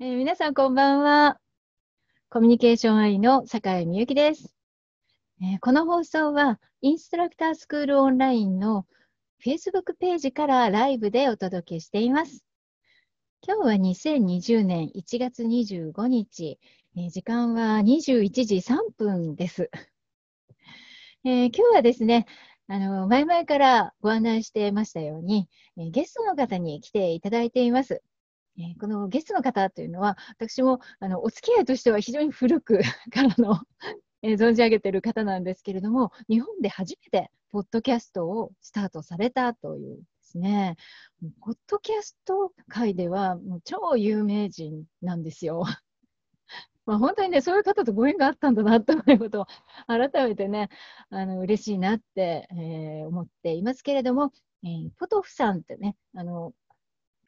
えー皆さんこんばんは。コミュニケーション愛の坂井美由紀です、えーこの放送はインストラクタースクールオンラインの Facebook ページからライブでお届けしています。今日は2020年1月25日、えー時間は21時3分です。え今日はですね、あの前々からご案内してましたように、えゲストの方に来ていただいています。えーこのゲストの方というのは、私もあのお付き合いとしては非常に古く からの、えー存じ上げている方なんですけれども、日本で初めてポッドキャストをスタートされたというですね、ポッドキャスト界ではもう超有名人なんですよ。まあ、本当にね、そういう方とご縁があったんだなということを改めてね、あの嬉しいなって、えー思っていますけれども、えーポトフさんってね、あの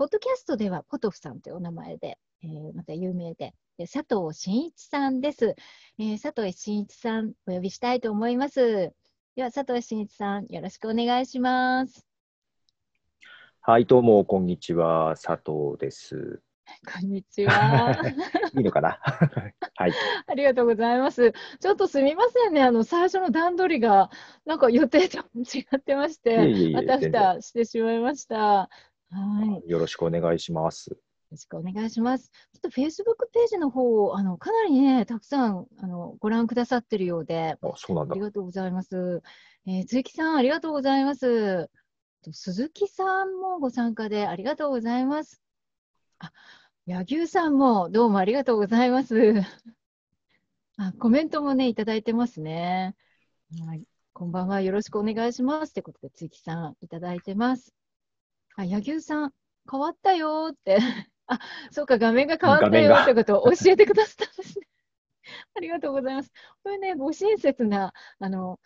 ポッドキャストではポトフさんというお名前で、えーまた有名で、で佐藤真一さんです、えー佐藤真一さん、お呼びしたいと思います。では、佐藤真一さん、よろしくお願いします。はい、どうも、こんにちは。佐藤です。こんにちは。いいのかな？はい。ありがとうございます。ちょっとすみませんね、あの最初の段取りが、なんか予定と違ってまして、あたふたしてしまいました。はい。よよろしくお願いします。ろしくお願いします。ちょっと Facebook ページの方をあのかなりね、たくさんあのご覧くださってるようで、あ、そうなんだあり。がとうございます。えー、鈴木さん、ありがとうございます。と鈴木さんもご参加でありがとうございます。あ、柳生さんもどうもありがとうございます。あ、コメントもね、いただいてますね。はい。こんばんは。よろしくお願いします。ってことで、鈴木さんいただいてます。あ、柳生さん、変わったよーって。あ、そうか、画面が変わったよってことを教えてくださったんですね。ありがとうございます。これね、ご親切な、あの、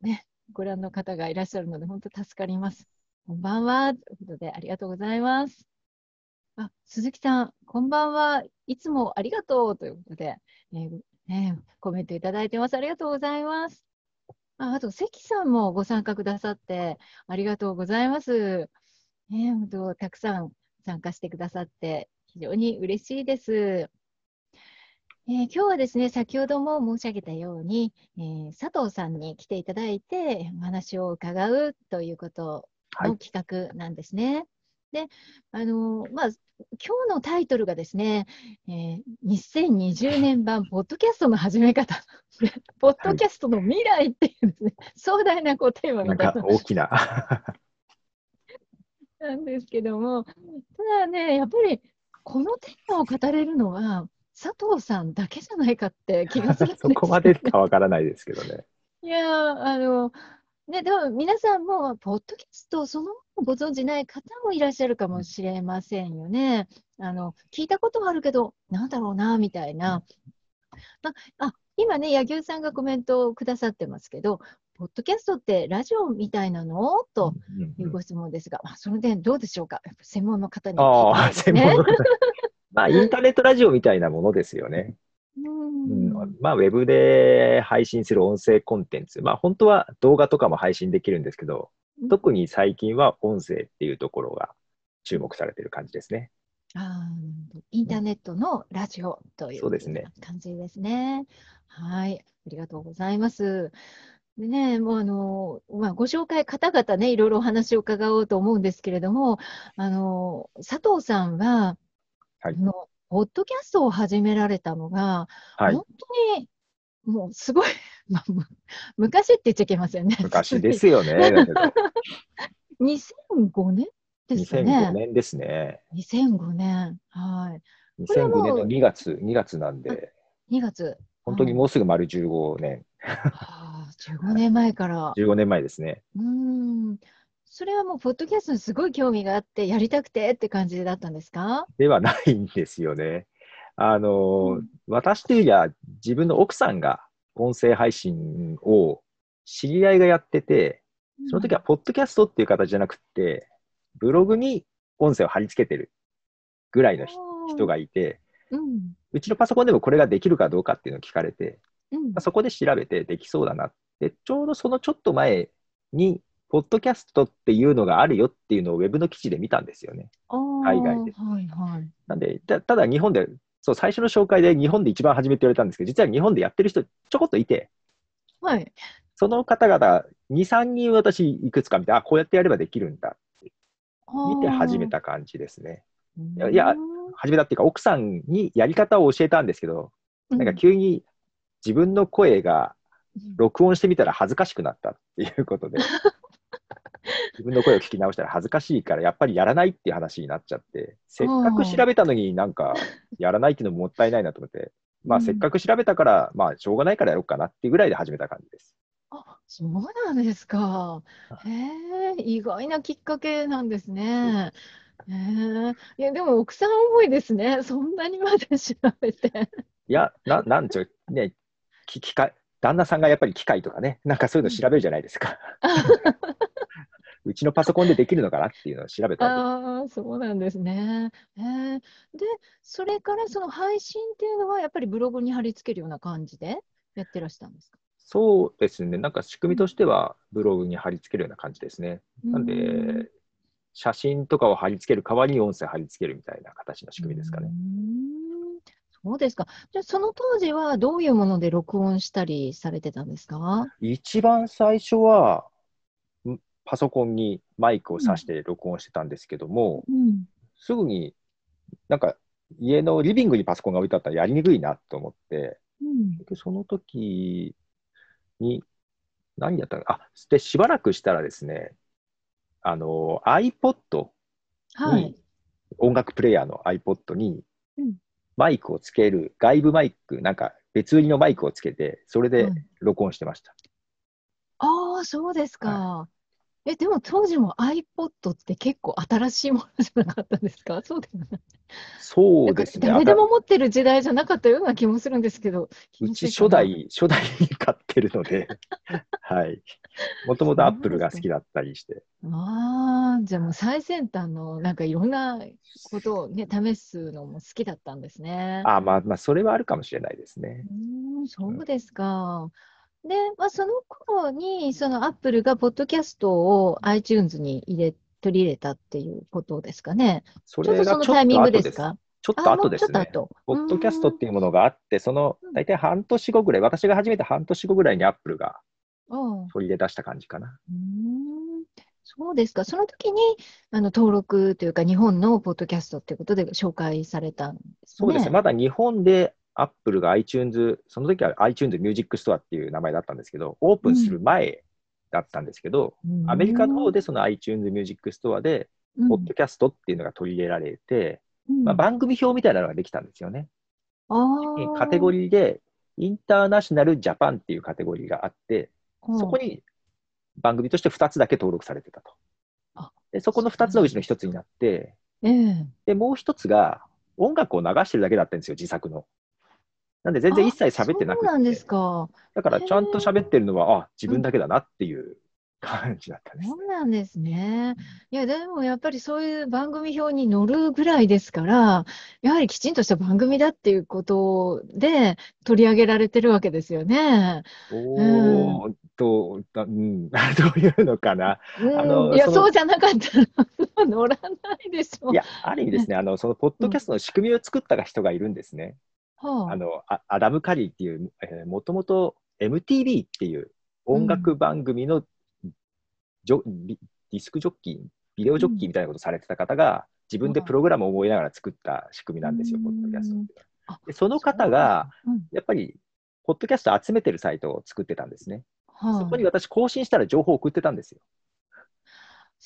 ね、ご覧の方がいらっしゃるので、本当助かります。こんばんは。ということで、ありがとうございます。あ、鈴木さん、こんばんは。いつもありがとうということで、えーね、コメントいただいてます。ありがとうございます。あ、あと、関さんもご参加くださって、ありがとうございます。ね、本当、たくさん参加してくださって、非常に嬉しいです。えー今日はですね、先ほども申し上げたように、えー佐藤さんに来ていただいて、お話を伺うということはいの企画なんですね。で、あのーまあ、今日のタイトルがですね、えー2020年版ポッドキャストの始め方、ポッドキャストの未来っていうですね、壮大なこうテーマなんか大きな。なんですけども、ただね、やっぱりこのテーマを語れるのは佐藤さんだけじゃないかって気がするんです そこまでかわからないですけどね。いやーあの、ね、でも皆さんも、ポッドキャストそのご存じない方もいらっしゃるかもしれませんよね。あの、聞いたことはあるけど、なんだろうな、みたいな。まあ、今ね、柳生さんがコメントをくださってますけど、ポッドキャストってラジオみたいなの？というご質問ですが、まあ、その点どうでしょうか？専門の方にああ、専門の方。まあ、インターネットラジオみたいなものですよね。ううんん、まあ、ウェブで配信する音声コンテンツ。まあ、本当は動画とかも配信できるんですけど、特に最近は音声っていうところが注目されてる感じですね。あインターネットのラジオというそうですね感じですね。はい、ありがとうございます。でね、もうあの、まあ、ご紹介、方々ね、いろいろお話を伺おうと思うんですけれども、あの、佐藤さんは、はいあの、ポッドキャストを始められたのが、はい本。当に、もうすごい、まあ、む昔って言っちゃいけませんね。昔ですよね。だけど、2005年ですか2005ね。年ですね。2005年。はい。これはもう2005年の2月、2月なんで、2月。本当にもうすぐ丸15年、ああ、15年前から。15年前ですね。うーん。それはもう、ポッドキャストにすごい興味があって、やりたくてって感じだったんですか？ではないんですよね。あの、うん私というよりは自分の奥さんが音声配信を知り合いがやってて、その時はポッドキャストっていう形じゃなくて、ブログに音声を貼り付けてるぐらいの人人がいて、うん。うちのパソコンでもこれができるかどうかっていうのを聞かれて、うんまあ、そこで調べてできそうだなって、ちょうどそのちょっと前に、ポッドキャストっていうのがあるよっていうのをウェブの記事で見たんですよね。海外ではいはい。なんで、たただ日本で、そう、最初の紹介で日本で一番初めって言われたんですけど、実は日本でやってる人ちょこっといて、はい。その方々、2、3人私いくつか見て、あ、こうやってやればできるんだって見て始めた感じですね。いや始めたっていうか、奥さんにやり方を教えたんですけど、うん、なんか急に自分の声がうん録音してみたら恥ずかしくなったっていうことで、自分の声を聞き直したら恥ずかしいから、やっぱりやらないっていう話になっちゃって、せっかく調べたのになんかやらないっていうのももったいないなと思って、まあうんせっかく調べたから、まあしょうがないからやろうかなっていうぐらいで始めた感じです。あ、そうなんですか。へえ、意外なきっかけなんですね。へえ、いや、でも奥さん多いですね。そんなにまで調べて。いや、ななんちゅう、ね、き機械、旦那さんがやっぱり機械とかね、なんかそういうの調べるじゃないですか。うちのパソコンでできるのかなっていうのを調べたああ、そうなんですね。へえ、で、それからその配信っていうのは、やっぱりブログに貼り付けるような感じでやってらしたんですか？そうですね、なんか仕組みとしてはブログに貼り付けるような感じですね。なんうんで、写真とかを貼り付ける代わりに音声貼り付けるみたいな形の仕組みですかね。うーんそうですか。じゃあ、その当時はどういうもので録音したりされてたんですか？一番最初は、んパソコンにマイクを挿して録音してたんですけども、うん。すぐになんか家のリビングにパソコンが置いてあったらやりにくいなと思って、うん。でその時に、何やったのあ、で、しばらくしたらですね、あの、iPod はいに。、音楽プレイヤーの iPod にうんマイクをつける、外部マイク、なんか別売りのマイクをつけて、それではい録音してました。ああ、そうですか。え、でも当時も iPod って結構新しいものじゃなかったですか？そうでもない。そうですね。誰であも持ってる時代じゃなかったような気もするんですけど。気う。ち初代、初代に買ってるので、はい。もともとアップルが好きだったりして。ああ、じゃあもう最先端のなんかいろんなことをね、試すのも好きだったんですね。あまあまあ、それはあるかもしれないですね。うーん、そうですか。で、まあ、その頃に、そのアップルがポッドキャストを iTunes に入れ、取り入れたっていうことですかね。そちょっとそれがちょっのタイミングですか？ちょっと後ですね。ポッドキャストっていいうものがあって、そのうん大体半年後ぐらい、私が始めた半年後ぐらいにアップルがうん。取り入れ出した感じかな。うそうですか。その時に、あの、登録というか、日本のポッドキャストっていうことで紹介されたんですそうですね。ね。まだ日本でアップルが iTunes、その時は iTunes Music Store っていう名前だったんですけど、オープンする前だったんですけど、うんアメリカの方でその iTunes Music Store で、うんポッドキャストっていうのが取り入れられて、うんまあ、番組表みたいなのができたんですよね。カテゴリーで、インターナショナルジャパンっていうカテゴリーがあって、そこに番組として2つだけ登録されてたとあ。でそこの2つのうちの1つになって、ええで、もう1つが音楽を流してるだけだったんですよ、自作の。なんで全然一切喋ってなくて。そうなんですか。だからちゃんと喋ってるのは、あ、自分だけだなっていう感じだったんです。そうなんですね。いや、でもやっぱりそういう番組表に載るぐらいですから、やはりきちんとした番組だっていうことで取り上げられてるわけですよね。おーと、だうん、どういうのかな。うんあのいや、そのそうじゃなかったら 載らないでしょ。いや、ある意味ですね、あの、その、ポッドキャストの仕組みを作った人がいるんですね。はあ。の、あアダム・カリーっていう、えー、もともと MTV っていう音楽番組のジョ、ビディスクジョッキー、ビデオジョッキーみたいなことされてた方が、自分でプログラムを覚えながら作った仕組みなんですよ、うん。ポッドキャストってあ。でその方が、うん。やっぱり、ポッドキャスト集めてるサイトを作ってたんですね。はあ。そこに私、更新したら情報を送ってたんですよ。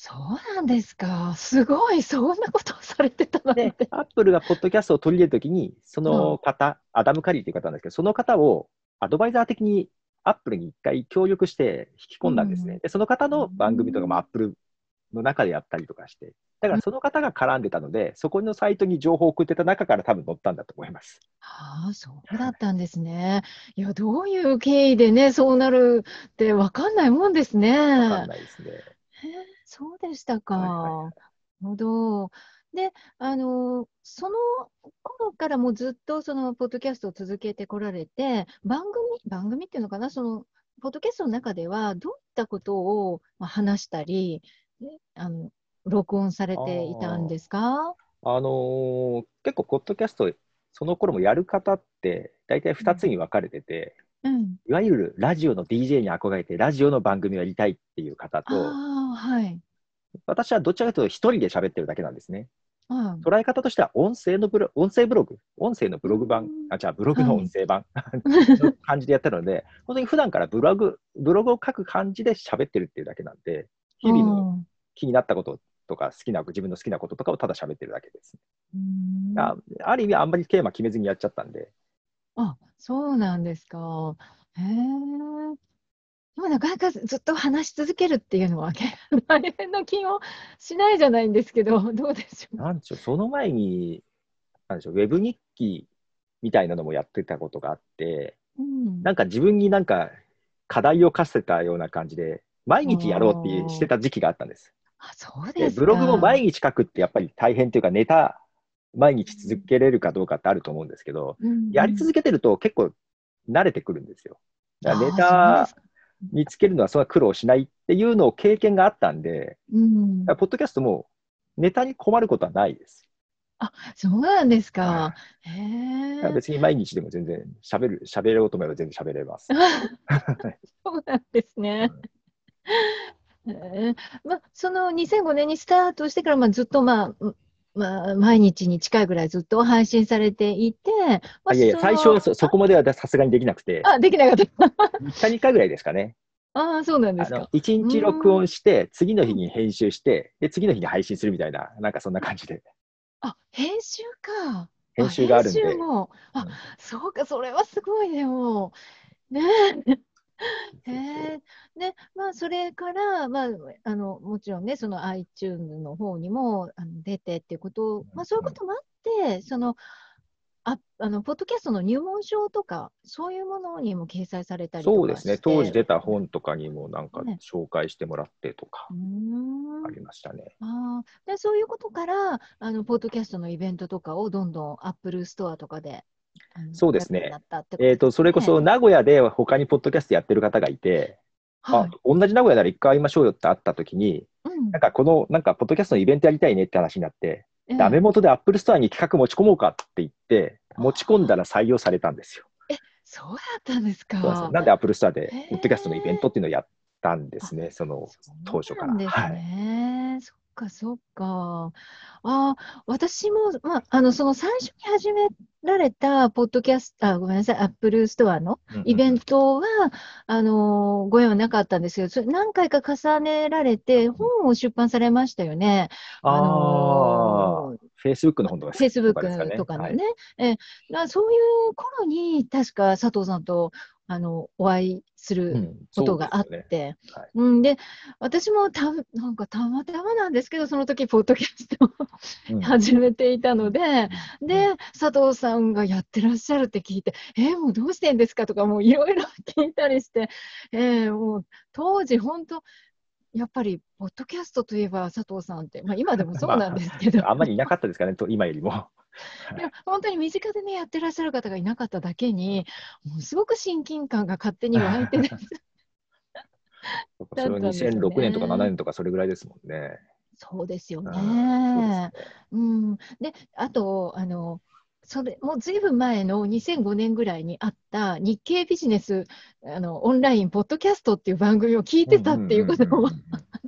そうなんですか。すごい、そんなことをされてたなんでて。、アップルがポッドキャストを取り入れるときに、その方、アダム・カリーという方なんですけど、その方をアドバイザー的にアップルに一回協力して引き込んだんですね。うんで、その方の番組とかもうんアップルの中でやったりとかして、だからその方が絡んでたので、そこのサイトに情報を送ってた中から多分載ったんだと思います。ああ、そうだったんですね。いや、どういう経緯でね、そうなるって分かんないもんですね。わかんないですね。そうでしたか。はいはいなるほど。で、あの、その頃からもうずっとそのポッドキャストを続けてこられて、番組、番組っていうのかな、その、ポッドキャストの中では、どういったことをまあ話したり、ねあの、録音されていたんですか？あのー結構、ポッドキャスト、その頃もやる方って、大体2つに分かれてて、うん。いわゆるラジオの DJ に憧れて、ラジオの番組をやりたいっていう方あと、あ、はい。私はどちらかというと、一人で喋ってるだけなんですね。はい捉え方としては、音声のブロ音声ブログ、音声のブログ版うん、あ、じゃあ、ブログの音声版の感じでやってるので、本当に普段からブログ、ブログを書く感じで喋ってるっていうだけなんで、日々の気になったこととか、好きな、自分の好きなこととかをただ喋ってるだけです。うんあある意味、あんまりテーマ決めずにやっちゃったんで、あ、そうなんですか。へえ。でもなかなかずっと話し続けるっていうのは大変な気もしないじゃないんですけど、どうでしょう。なんでしょう、その前に、なんでしょう、ウェブ日記みたいなのもやってたことがあって、うん。なんか自分になんか課題を課せたような感じで、毎日やろうってしてた時期があったんです。あ、そうでですか。ブログも毎日書くってやっぱり大変というか、ネタ、毎日続けれるかどうかってあると思うんですけど、うんやり続けてると結構慣れてくるんですよ。ネあタ見つけるのはそんな苦労しないっていうのを経験があったんで、うんポッドキャストもネタに困ることはないです。そうなんですかは。へえ。だから別に毎日でも全然喋る、喋ろうと思えば全然喋れます。そうなんですね。えーまあ、その2005年にスタートしてから、まあ、ずっと、まあうんまあ、毎日に近いぐらいずっと配信されていて、まああいやいや、最初はそそこまではさすがにできなくて、あ、できなかった。3日に1回ぐらいですかね。ああ、そうなんですか。1日録音して、次の日に編集して、で、次の日に配信するみたいな、なんかそんな感じで、あ、編集か。編集があるんで。編集も。あうん、そうか、それはすごいでも。ねえ。へえで、まあ、それから、まあ、あの、もちろんね、その iTunes の方にもあの出てっていうことを、まあ、そういうこともあって、その、あ、あの、ポッドキャストの入門書とか、そういうものにも掲載されたりとかそうですね、当時出た本とかにもなんかね。紹介してもらってとかありましたね。あー。でそういうことから、あの、ポッドキャストのイベントとかをどんどん Apple ストアとかで、そうですねやるようになったってことえっ、と、それこそ名古屋で他にポッドキャストやってる方がいて、はいあ、同じ名古屋なら一回会いましょうよって会った時に、うんなんかこの、なんかポッドキャストのイベントやりたいねって話になって、ええダメ元で Apple ストアに企画持ち込もうかって言って、持ち込んだら採用されたんですよ。そうだったんですか？そうなんですなんで Apple ストアでポッドキャストのイベントっていうのをやったんですね、その当初から。そうなんですはい。ね。そっか、そっか。あー、私も、まあ、あの、その最初に始められた、ポッドキャスト、あ、ごめんなさい、アップルストアのイベントは、あのーご縁はなかったんですけど、それ何回か重ねられて、本を出版されましたよね。あのーあ、Facebook の本とかフェイスブックとかのはい。ね、えだからそういう頃に、確か佐藤さんとあのお会いするうんことがあっそうですよね。て、はい。うん、で、私もたなんかたまたまなんですけど、その時ポッドキャストをうん。始めていたので、うん。で、佐藤さんがやってらっしゃるって聞いて、えーもうどうしてんですかとか、もういろいろ聞いたりして、えーもう当時、本当、やっぱり、ポッドキャストといえば佐藤さんって、まあ今でもそうなんですけど、あんまりいなかったですかね、と今よりも。いや本当に身近でね、やってらっしゃる方がいなかっただけに、もうすごく親近感が勝手に湧いて です。それはだったんですよね2006年とか7年とかそれぐらいですもんね。そうですよね。うん。で、あと、あの、それ、もうずいぶん前の2005年ぐらいにあった日経ビジネス、あの、オンライン、ポッドキャストっていう番組を聞いてたっていうことをんんんうん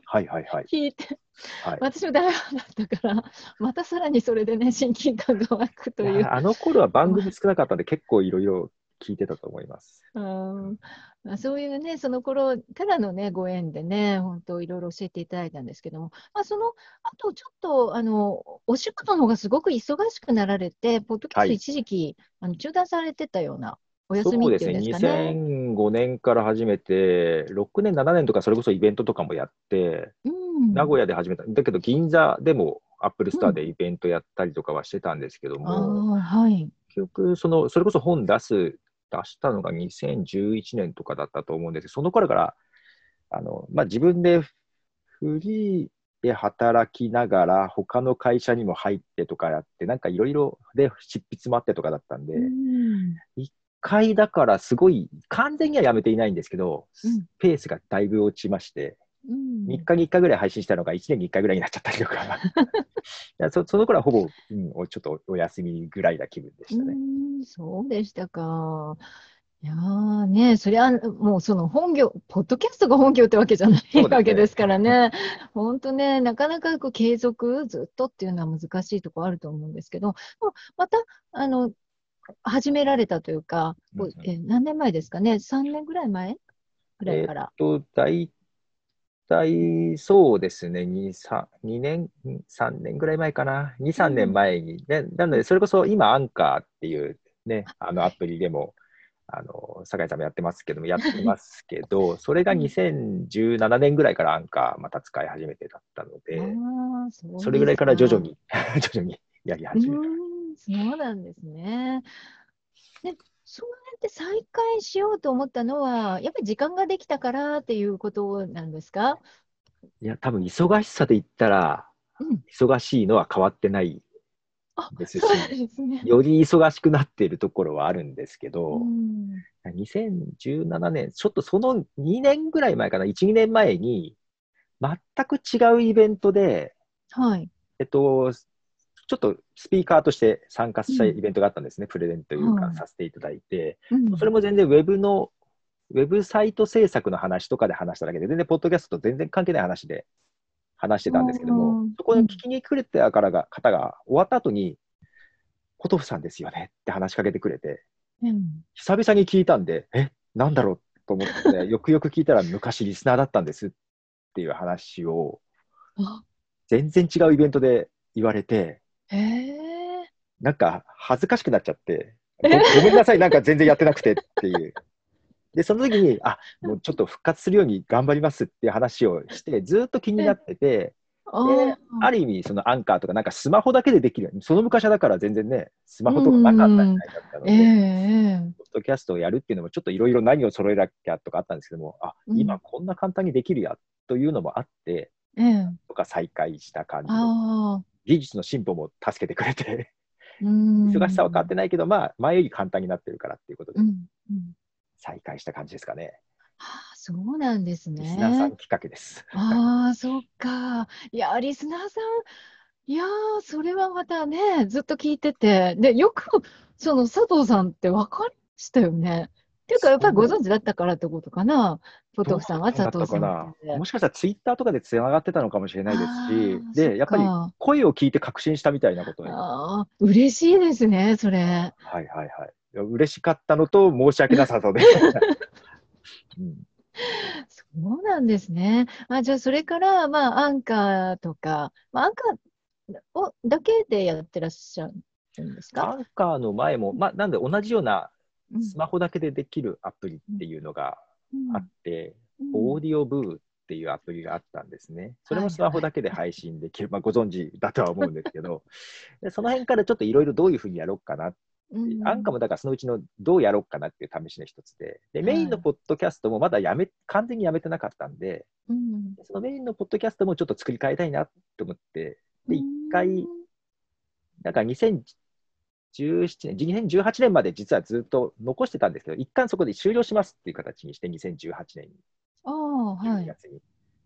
はいはいはい。聞いて、はい私も大ファンだったから、またさらにそれでね、親近感が湧くという。あの頃は番組少なかったんで結構いろいろ聞いてたと思います。うんまあ、そういうね、その頃からのね、ご縁でね、本当いろいろ教えていただいたんですけども、まあ、その後ちょっと、あの、お仕事の方がすごく忙しくなられて、ポッドキャスはいト一時期、あの中断されてたような、お休そみっうですね、ていうんですかね。2005年から始めて、6年、7年とかそれこそイベントとかもやって、うん、名古屋で始めた。だけど銀座でもアップルストアでイベントやったりとかはしてたんですけどあも、あ、はい。結局その、それこそ本出す、出したのが2011年とかだったと思うんですけど、その頃から、あの、まあ、自分でフリーで働きながら、他の会社にも入ってとかやって、なんかいろいろで執筆もあってとかだったんで、うん。一回だからすごい、完全にはやめていないんですけど、うん。ペースがだいぶ落ちまして、うん3日に1回ぐらい配信したのが1年に1回ぐらいになっちゃったりとか、そその頃はほぼ、うん、おちょっとお休みぐらいな気分でしたね。うん、そうでしたか。いやーね、そりゃもうその本業、ポッドキャストが本業ってわけじゃないねわけですからね。本当ね、なかなかこう継続ずっとっていうのは難しいところあると思うんですけど、また、あの、始められたというか、こううんうんえ何年前ですかね ?3 年ぐらい前ぐらいから。と、大体、そうですね、2、3、2年、3年ぐらい前かな。2、3年前に。でなので、それこそ今、アンカーっていうね、あのアプリでも、あの、酒井さんもやってますけども、やってますけど、それが2017年ぐらいからアンカーまた使い始めてだったので、それぐらいから徐々かに、徐々にやりう始めた。そうなんですね。で、そうやって再開しようと思ったのは、やっぱり時間ができたからっていうことなんですか？いや、多分忙しさで言ったら、うん。忙しいのは変わってないあ、ですしですね。より忙しくなっているところはあるんですけうど、ん。2017年、ちょっとその2年ぐらい前かな、1、2年前に、全く違うイベントで、はい。えっと、ちょっとスピーカーとして参加したうん。イベントがあったんですね、プレゼントというかはい。させていただいて、うん。それも全然ウェブの、ウェブサイト制作の話とかで話しただけで、全然ポッドキャストと全然関係ない話で話してたんですけどもうん、そこで聞きに来れたからが方が終わった後に、ポトフさんですよねって話しかけてくれて、うん。久々に聞いたんで、え、なんだろうと思って、よくよく聞いたら昔リスナーだったんですっていう話を、あ、全然違うイベントで言われて、へえ。なんか恥ずかしくなっちゃって、ごごめんなさい、なんか全然やってなくてっていう。で、その時に、あ、もうちょっと復活するように頑張りますっていう話をして、ずっと気になってて、あでー。ある意味、そのアンカーとか、なんかスマホだけでできる、その昔はだから全然ね、スマホとかなかった時代だったのええで、えポッドキャストをやるっていうのも、ちょっといろいろ何を揃えなきゃとかあったんですけども、あ、うん。今こんな簡単にできるやというのもあって、ええ。とか再開した感じ。技術の進歩も助けてくれて、うん。忙しさは変わってないけど、まあ、前より簡単になってるからっていうことで。再開した感じですかね。ああ、そうなんですリスナーさんね。きっかけです。ああ、そっか。いや、リスナーさん、いやー、それはまたね、ずっと聞いてて、で、よく、その佐藤さんって分かりましたよね。っていうか、やっぱりご存知だったからってことかな？ポトフさんは佐藤さん。もしかしたらツイッターとかでつながってたのかもしれないですあしー、で、やっぱり声を聞いて確信したみたいなことああ、嬉しいですね、それ。いはいはい。いや嬉しかったのと申し訳なさとで。うんそうなんですね。あ、じゃあ、それから、まあ、アンカーとか、まあ、アンカーをだけでやってらっしゃるんですアかンカーの前も、まあ、なんで同じようなうんスマホだけでできるアプリっていうのがあって、オーディオブーっていうアプリがあったんですね。それもスマホだけで配信できる、まあ、ご存知だとは思うんですけど、その辺からちょっといろいろどういうふうにやろうかなってうん、アンカもだからそのうちのどうやろうかなっていう試しの一つで。でメインのポッドキャストもまだやめ、はい、完全にやめてなかったんで、うん、そのメインのポッドキャストもちょっと作り変えたいなと思って。で1回、なんか2010 17年、2018年まで実はずっと残してたんですけど、一旦そこで終了しますっていう形にして、2018年に、12月に。はい、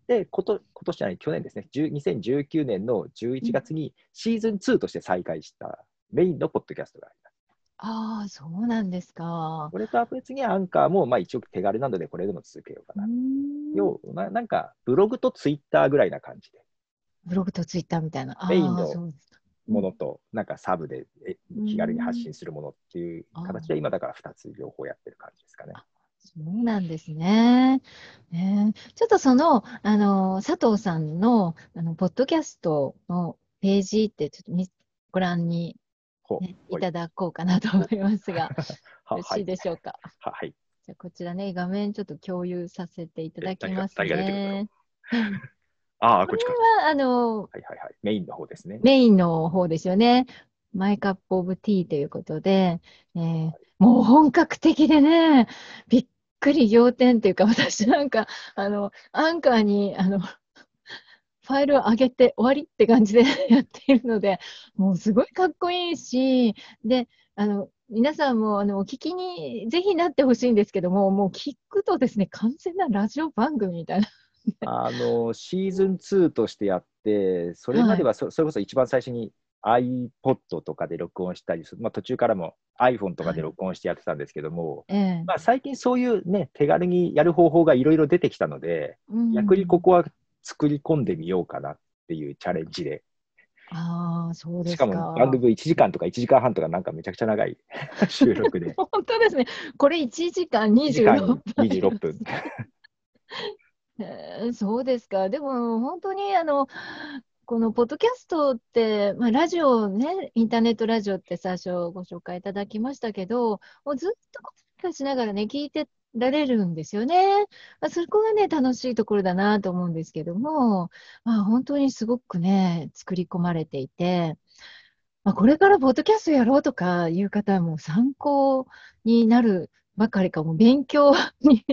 で、こと今年じゃない、去年ですね、2019年の11月にシーズン2として再開したメインのポッドキャストがあります。ああ、そうなんですか。これとは別にアンカーも、まあ、一応手軽なので、これでも続けようかな。要ななんか、ブログとツイッターぐらいな感じで。ブログとツイッターみたいな。メインのものと、なんかサブで気軽に発信するものっていう形あで、今だから2つ両方やってる感じですかね。そうなんですね。ねちょっとその、あの、佐藤さんの、あの、ポッドキャストのページって、ちょっとみご覧に、ね、ほいただこうかなと思いますが、はよろしいでしょうか？ははい。じゃあ、こちらね、画面ちょっと共有させていただきますね。ああ、これこっちか。は、あの、はいはいはい。メインの方ですね。メインの方ですよね。マイカップオブティーということで、えーもう本格的でね、びっくり仰天というか、私なんか、あの、アンカーに、あの、ファイルを上げて終わりって感じで やっているので、もうすごいかっこいいし、で、あの、皆さんもあのお聞きにぜひなってほしいんですけども、もう聞くとですね、完全なラジオ番組みたいな。あのシーズン2としてやって、それまではそ,、それこそ一番最初に iPod とかで録音したりする、まあ、途中からも iPhone とかで録音してやってたんですけども、ええ。まあ、最近そういうね、手軽にやる方法がいろいろ出てきたので、うん。逆にここは作り込んでみようかなっていうチャレンジで、ああ、そうですしかも番組1時間とか1時間半とかなんかめちゃくちゃ長い 収録で、本当ですね。これ1時間1時間26分。そうですか。でも本当にあの、このポッドキャストって、まあ、ラジオね、インターネットラジオって最初ご紹介いただきましたけど、もうずっとこうしながらね、聞いてられるんですよね。まあ、そこがね、楽しいところだなと思うんですけども、まあ、本当にすごくね、作り込まれていて、まあ、これからポッドキャストやろうとかいう方はもう参考になるばかりか、もう勉強に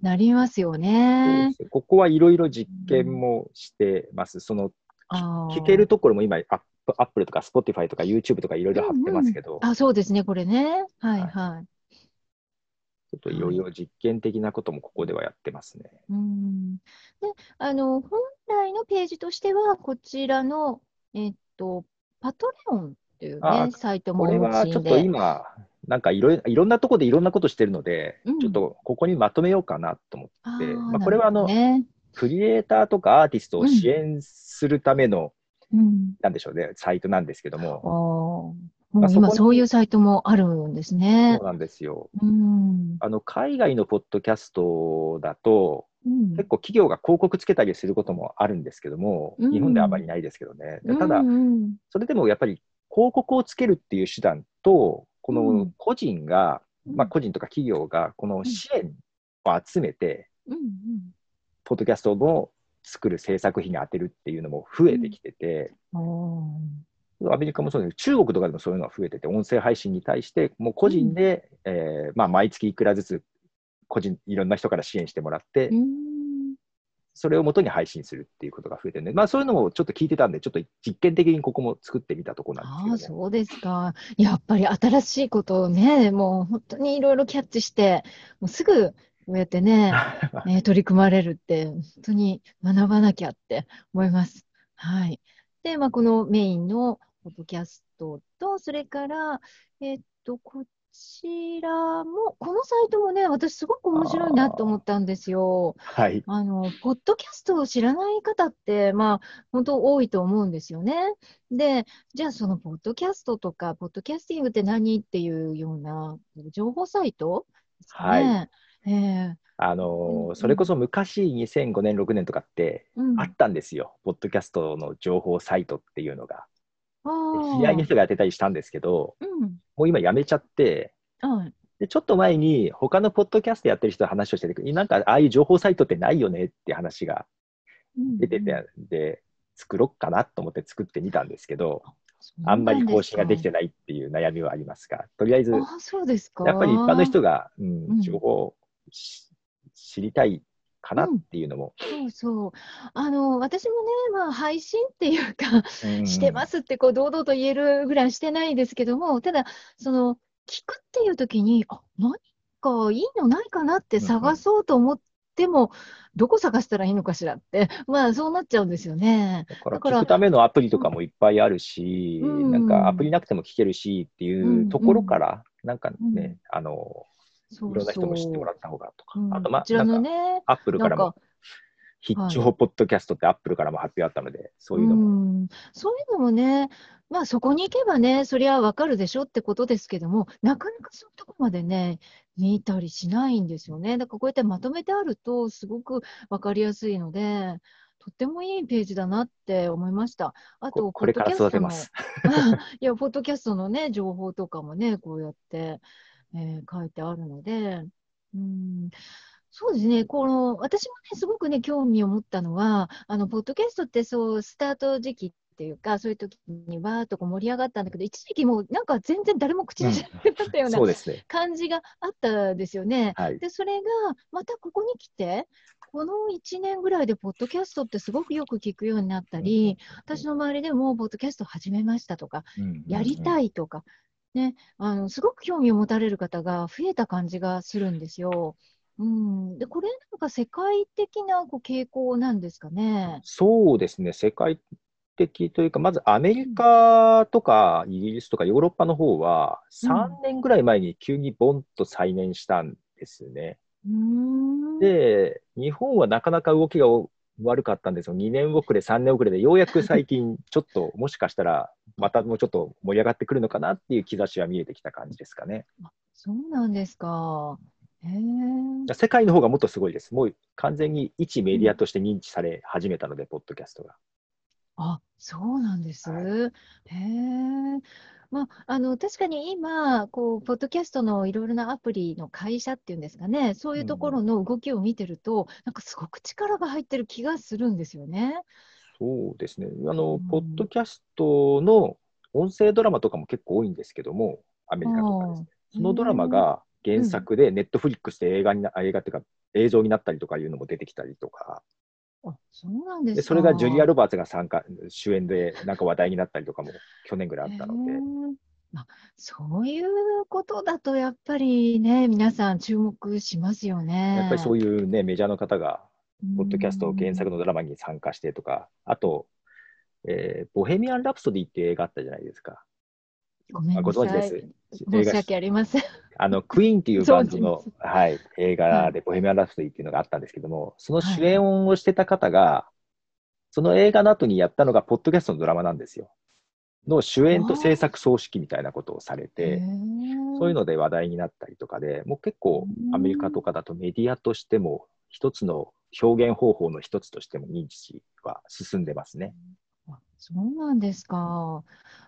なりますよそうね。ここはいろいろ実験もしてます。そのあー聞けるところも今、アップアップルとか Spotify とか YouTube とかいろいろ貼ってますけど、あ、そうですね、これね。はいはいはい。ちょっといろいろ実験的なこともここではやってますね。うん。で、あの、本来のページとしては、こちらの、えっと、パトレオンっていうあね、サイトもこれお持ちはちょっとで。今、なんかいろいいろんなところでいろんなことしてるので、うんちょっとここにまとめようかなと思って、あーまあ、これはあの、ね。クリエイターとかアーティストを支援するための、うん。なんでしょうね、サイトなんですけども、もまあ今そういうサイトもあるんですねそう。なんですよ。うん。あの海外のポッドキャストだと、うん結構企業が広告つけたりすることもあるんですけども、うん日本ではあまりないですけどね。でただう、んそれでもやっぱり広告をつけるっていう手段と、こうのん。個人が、うん。まあ個人とか企業がこの支援を集めて、うんうん。ポッドキャストの作る制作費に当てるっていうのも増えてきてて、うん。アメリカもそうです中国とかでもそういうのが増えてて、音声配信に対して、もう個人で、えーまあ、毎月いくらずつ、個人、いろんな人から支援してもらって、うんそれをもとに配信するっていうことが増えてるんで、まあ、そういうのもちょっと聞いてたんで、ちょっと実験的にここも作ってみたところなんああ、ですけどね。そうですか。やっぱり新しいことをね、もう本当にいろいろキャッチして、もうすぐこうやってね、ね取り組まれるって、本当に学ばなきゃって思います。はい。で、まあ、このメインのポッドキャストと、それから、えっと、こちらも、このサイトもね、私すごく面白いなと思ったんですよ。はい。あの、ポッドキャストを知らない方って、まあ、本当多いと思うんですよね。で、じゃあそのポッドキャストとか、ポッドキャスティングって何っていうような情報サイト？ですかね。ええあのーうんそれこそ昔、2005年、6年とかって、うん。あったんですよ、ポッドキャストの情報サイトっていうのが。あであ知り合いの人がやってたりしたんですけど、うん。もう今やめちゃって、はい。でちょっと前に他のポッドキャストやってる人と話をしてて、なんかああいう情報サイトってないよねって話がうん出てて、で、作ろっかなと思って作ってみたんですけど、あんまり更新ができてないっていう悩みはありますが、とりあえず、やああ、そうですか。っぱり一般の人が、ううんん、情報をし知りたいかなっていうのも、そうそう。あの、私もね、まあ、配信っていうか、うんしてますってこう堂々と言えるぐらいしてないですけども、ただ、その聞くっていう時に、あ、何かいいのないかなって探そうと思っても、どこ探したらいいのかしらって、まあそうなっちゃうんですよね。だからだから聞くためのアプリとかもいっぱいあるし、うん。なんかアプリなくても聞けるしっていうところから、なんかね、うん。あの、そいう。ろんな人も知ってもらっった方がとか、うん。あと、まこちらなんかのね、アップルからもなんか、必聴ポッドキャストってアップルからも発表あったので、そういうのも、うん、そういうのもね、まあそこに行けばね、そりゃわかるでしょってことですけども、なかなかそういうとこまでね、見たりしないんですよね。だからこうやってまとめてあると、すごくわかりやすいので、とってもいいページだなって思いました。あと、ここれから育てます。いや、ポッドキャストのね、情報とかもね、こうやって、えー書いてあるので、うん、そうですね、この、私もね、すごくね、興味を持ったのは、あの、ポッドキャストってそう、スタート時期っていうか、そういう時にわーっとこう盛り上がったんだけど、一時期もうなんか全然誰も口にしなかったようなそうですね。感じがあったですよね。はい。で、それがまたここに来て、この1年ぐらいで、ポッドキャストってすごくよく聞くようになったり、私の周りでも、ポッドキャスト始めましたとか、やりたい。いとか、ね、あの、すごく興味を持たれる方が増えた感じがするんですよ。うん。で、これなんか世界的なこう傾向なんですかね？そうですね、世界的というか、まずアメリカとかイギリスとかヨーロッパの方は、3年ぐらい前に急にボンと再燃したんですね。うん、で、日本はなかなか動きが悪かったんですよ。2年遅れ、3年遅れで、ようやく最近、ちょっと、もしかしたら、またもうちょっと盛り上がってくるのかなっていう兆しは見えてきた感じですかね。そうなんですか。へ世界の方がもっとすごいです。もう完全に一メディアとして認知され始めたので、うん、ポッドキャストが。あ、そうなんです。はい、へえ。まあ、あの確かに今、こうポッドキャストのいろいろなアプリの会社っていうんですかね、そういうところの動きを見てると、うん、なんかすごく力が入ってる気がするんですよね。そうですね。あの、うん、ポッドキャストの音声ドラマとかも結構多いんですけども、アメリカとかですね。そのドラマが原作でネットフリックスで映画にな、映画っていうか映像になったりとかいうのも出てきたりとか、あそうなんですそれがジュリア・ロバーツが参加、主演でなんか話題になったりとかも去年ぐらいあったので。まあ、そういうことだとやっぱりね、皆さん注目しますよね。やっぱりそういうね、メジャーの方が、ポッドキャスト原作のドラマに参加してとか、あと、えー、ボヘミアン・ラプソディっていう映画あったじゃないですか。ごめんなさい。ご存知です？申し訳ありません。あの、クイーンっていう バンドの、はい、映画で、ボヘミアン・ラプソディっていうのがあったんですけども、その主演をしてた方が、その映画の後にやったのが、ポッドキャストのドラマなんですよ。の主演と制作総指揮みたいなことをされて、そういうので話題になったりとかで、もう結構アメリカとかだとメディアとしても、一つの表現方法の一つとしても認知は進んでますね。そうなんですか。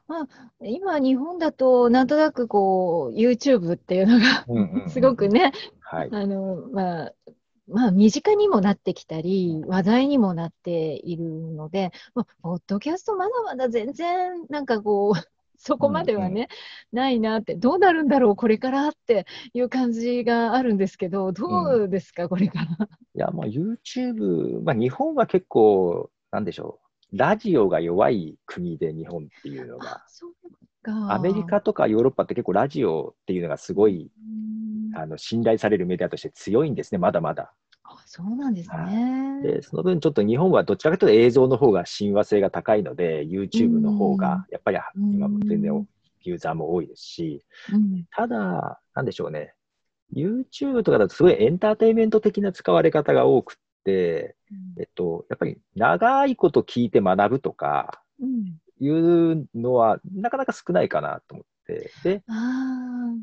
まあ、今、日本だと、なんとなくこう、YouTube っていうのがすごくね、はい、あの、まあ、まあ、身近にもなってきたり、話題にもなっているので、まあ、ポッドキャストまだまだ全然、なんかこう、そこまではね、うん、ないなって、どうなるんだろう、これからっていう感じがあるんですけど、どうですか、うん、これから？いや、まあ、YouTube、まあ、日本は結構、なんでしょう、ラジオが弱い国で日本っていうのが、アメリカとかヨーロッパって結構ラジオっていうのがすごいあの信頼されるメディアとして強いんですね、まだまだ。あそうなんですね。で、その分ちょっと日本はどちらかというと映像の方が親和性が高いので、YouTube の方がやっぱり今も全然ユーザーも多いですし、ただ、なんでしょうね、YouTube とかだとすごいエンターテインメント的な使われ方が多く、えっと、やっぱり長いこと聞いて学ぶとかいうのはなかなか少ないかなと思って、で、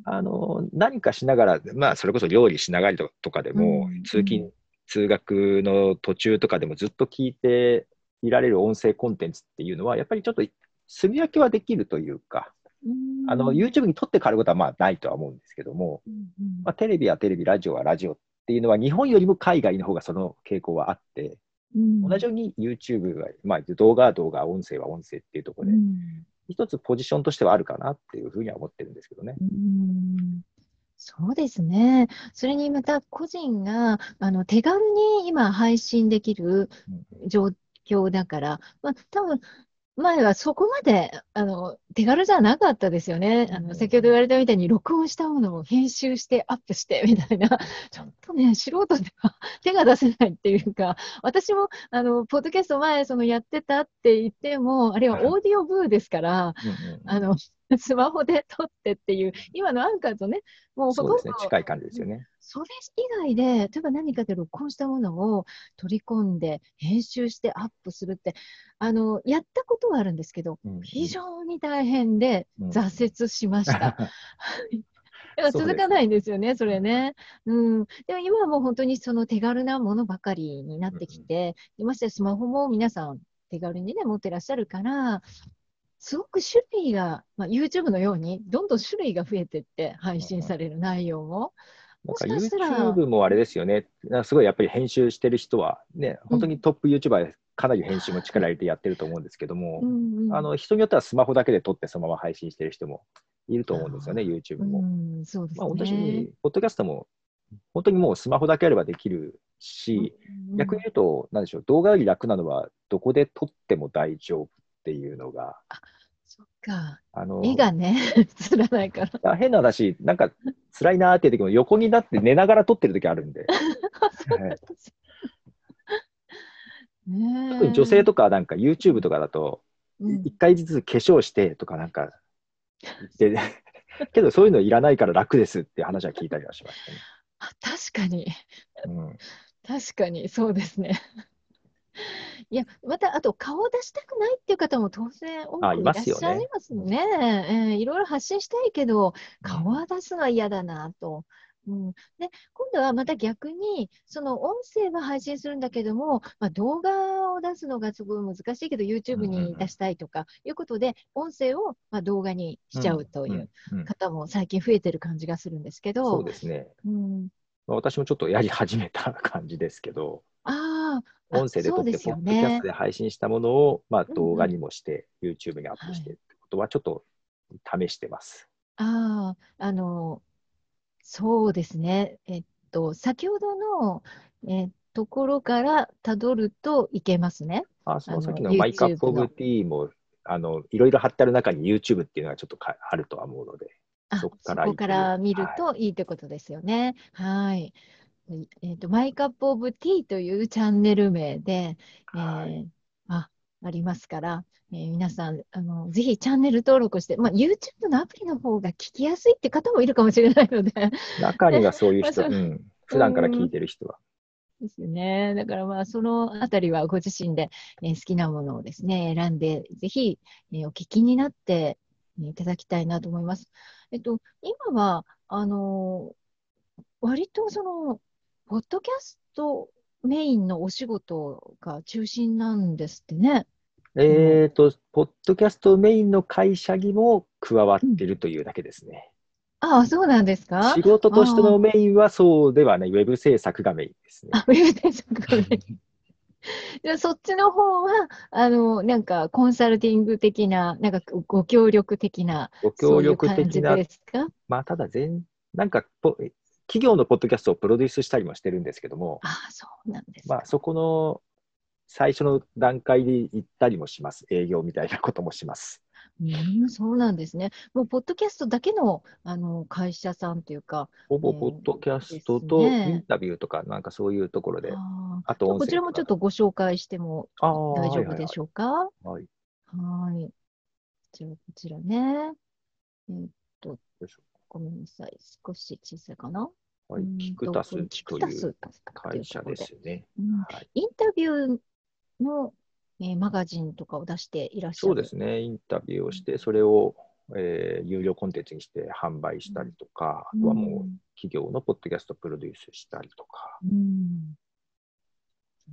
あの、何かしながら、まあ、それこそ料理しながらとかでも、通勤、通学の途中とかでもずっと聞いていられる音声コンテンツっていうのは、やっぱりちょっと住み分けはできるというか、あの YouTube に撮って変わることはまあないとは思うんですけども、まあ、テレビはテレビ、ラジオはラジオっっていうのは、日本よりも海外の方がその傾向はあって、うん、同じように YouTube が、まあ、動画は動画、音声は音声っていうところで、うん、一つポジションとしてはあるかなっていうふうには思ってるんですけどね。うんそうですね。それにまた個人があの手軽に今配信できる状況だから、まあ、多分前はそこまであの手軽じゃなかったですよね。あの先ほど言われたみたいに録音したものを編集してアップしてみたいな、ちょっとね、素人では手が出せないっていうか、私もあのポッドキャスト前そのやってたって言っても、あれはオーディオブーですから、あの スマホで撮ってっていう、今のアンカーとね、もうほとんど、ね、近い感じですよね。それ以外で、例えば何かで録音したものを取り込んで、編集してアップするって、あの、やったことはあるんですけど、うん非常に大変で挫折しました。だから続かないんですよね、それね。うん。でも今はもう本当にその手軽なものばかりになってきて、うん、ましてスマホも皆さん手軽にね、持ってらっしゃるから、すごく種類が、まあ、YouTube のようにどんどん種類が増えていって配信される内容も。なんか YouTube もあれですよね、すごいやっぱり編集してる人は、ね、本当にトップ YouTuber でかなり編集も力入れてやってると思うんですけども、うんうん、あの人によってはスマホだけで撮ってそのまま配信してる人もいると思うんですよね、YouTube も。うんそうですね、まあ、本当に、ポッドキャストも本当にもうスマホだけあればできるし、うんうん、逆に言うと、なんでしょう、動画より楽なのは、どこで撮っても大丈夫っていうのが。そっか。あの絵がね、映らないから。変な話、なんか辛いなーっていう時も横になって寝ながら撮ってる時あるんで、特に女性とかなんか YouTube とかだと、うん。一回ずつ化粧してとかなんか言って、けどそういうのいらないから楽ですっていう話は聞いたりはしましたね。あ確かに、うん。確かに、そうですね。いや、また、あと、顔を出したくないっていう方も当然多あくいらっしいますよね。ゃいますね。えーいろいろ発信したいけど、顔は出すのは嫌だなと。うん、で、今度はまた逆に、その音声は配信するんだけども、まあ、動画を出すのがすごい難しいけど、YouTube に出したいとかいうことで、音声をまあ動画にしちゃうという方も最近増えてる感じがするんですけそうど、ですね。うん、まあ私もちょっとやり始めた感じですけど、あ音声で撮って、ポッドキャスねト。で配信したものを、まあ、うんうん動画にもして、YouTube にアップしてってことは、ちょっと試してます。ああ、あの、そうですね。えっと、先ほどの、えところからたどるといけますね。あそのさっきあののマイカップオブティーも、あの、いろいろ貼ってある中に YouTube っていうのがちょっとかあるとは思うので、あ、そこから見るといいってことですよね。はい。えっと、マイカップオブティーというチャンネル名で、えはいーあ、ありますから、えー皆さん、あの、ぜひチャンネル登録して、まあ、YouTube のアプリの方が聞きやすいって方もいるかもしれないので、中にはそういう人、ううん、普段から聞いてる人は。ですよね。だからまあ、そのあたりはご自身で、えー好きなものをですね、選んで、ぜひ、えーお聞きになって、えーいただきたいなと思います。えっと、今は、あのー割とその、ポッドキャストメインのお仕事が中心なんですってね。えっと、ポッドキャストメインの会社にも加わってるというだけですね。ああ、そうなんですか？仕事としてのメインはそうではない、ウェブ制作がメインですね。あ、ウェブ制作がメイン じゃあそっちの方は、あの、なんかコンサルティング的な、なんかご協力的な、ご協力的な、ですか？まあ、ただ全、なんかポ、企業のポッドキャストをプロデュースしたりもしてるんですけども、ああ、そうなんですか。まあ、そこの最初の段階で行ったりもします。営業みたいなこともします。うん、そうなんですね。もう、ポッドキャストだけの、あの、会社さんというか、ほぼえーポッドキャストとインタビューとか、なんかそういうところで、あああとこちらもちょっとご紹介しても大丈夫でしょうか？はいはいはい。じゃあ、こちらね。えーっとよいしょ、ごめんなさい。少し小さいかな？はい、うんキクタスキという会社ですよね。インタビューの、えーマガジンとかを出していらっしゃる。そうですね、インタビューをして、それを、えー有料コンテンツにして販売したりとか、あとはもう企業のポッドキャストプロデュースしたりとか、うん。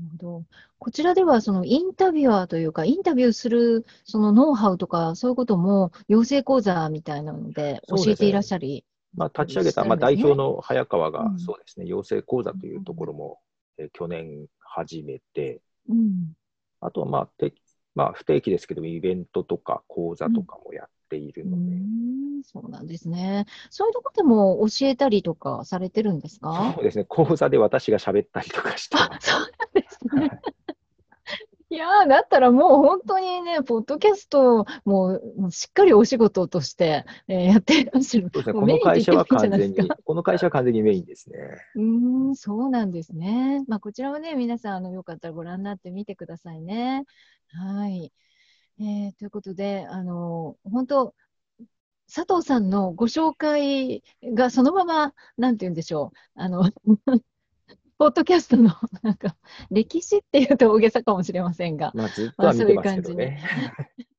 うんなるほど。こちらでは、そのインタビュアーというか、インタビューするそのノウハウとか、そういうことも養成講座みたいなのでそうですね教えていらっしゃり。まあ、立ち上げた、まあ、代表の早川が、うんそうですね、養成講座というところも、えー去年始めて、うん。あとはまあ、てまあ、不定期ですけども、イベントとか講座とかもやっているうので、ん、そうなんですね。そういうところでも教えたりとかされてるんですか？そうですね、講座で私が喋ったりとかしてあ。そうなんですね。いやーだったらもう本当にね、ポッドキャストももうしっかりお仕事として、えーやっていらっしゃる。そうですね、もこの会社は完全にこの会社は完全にメインですね。うーん、そうなんですね。まあ、こちらはね、皆さん、あの、よかったらご覧になってみてくださいね。はい。えーということで、あの、本当、佐藤さんのご紹介がそのまま、なんて言うんでしょう。あの、ポッドキャストの、なんか、歴史っていうと大げさかもしれませんが、まあ、ずっとは見てますけどまあそういうね。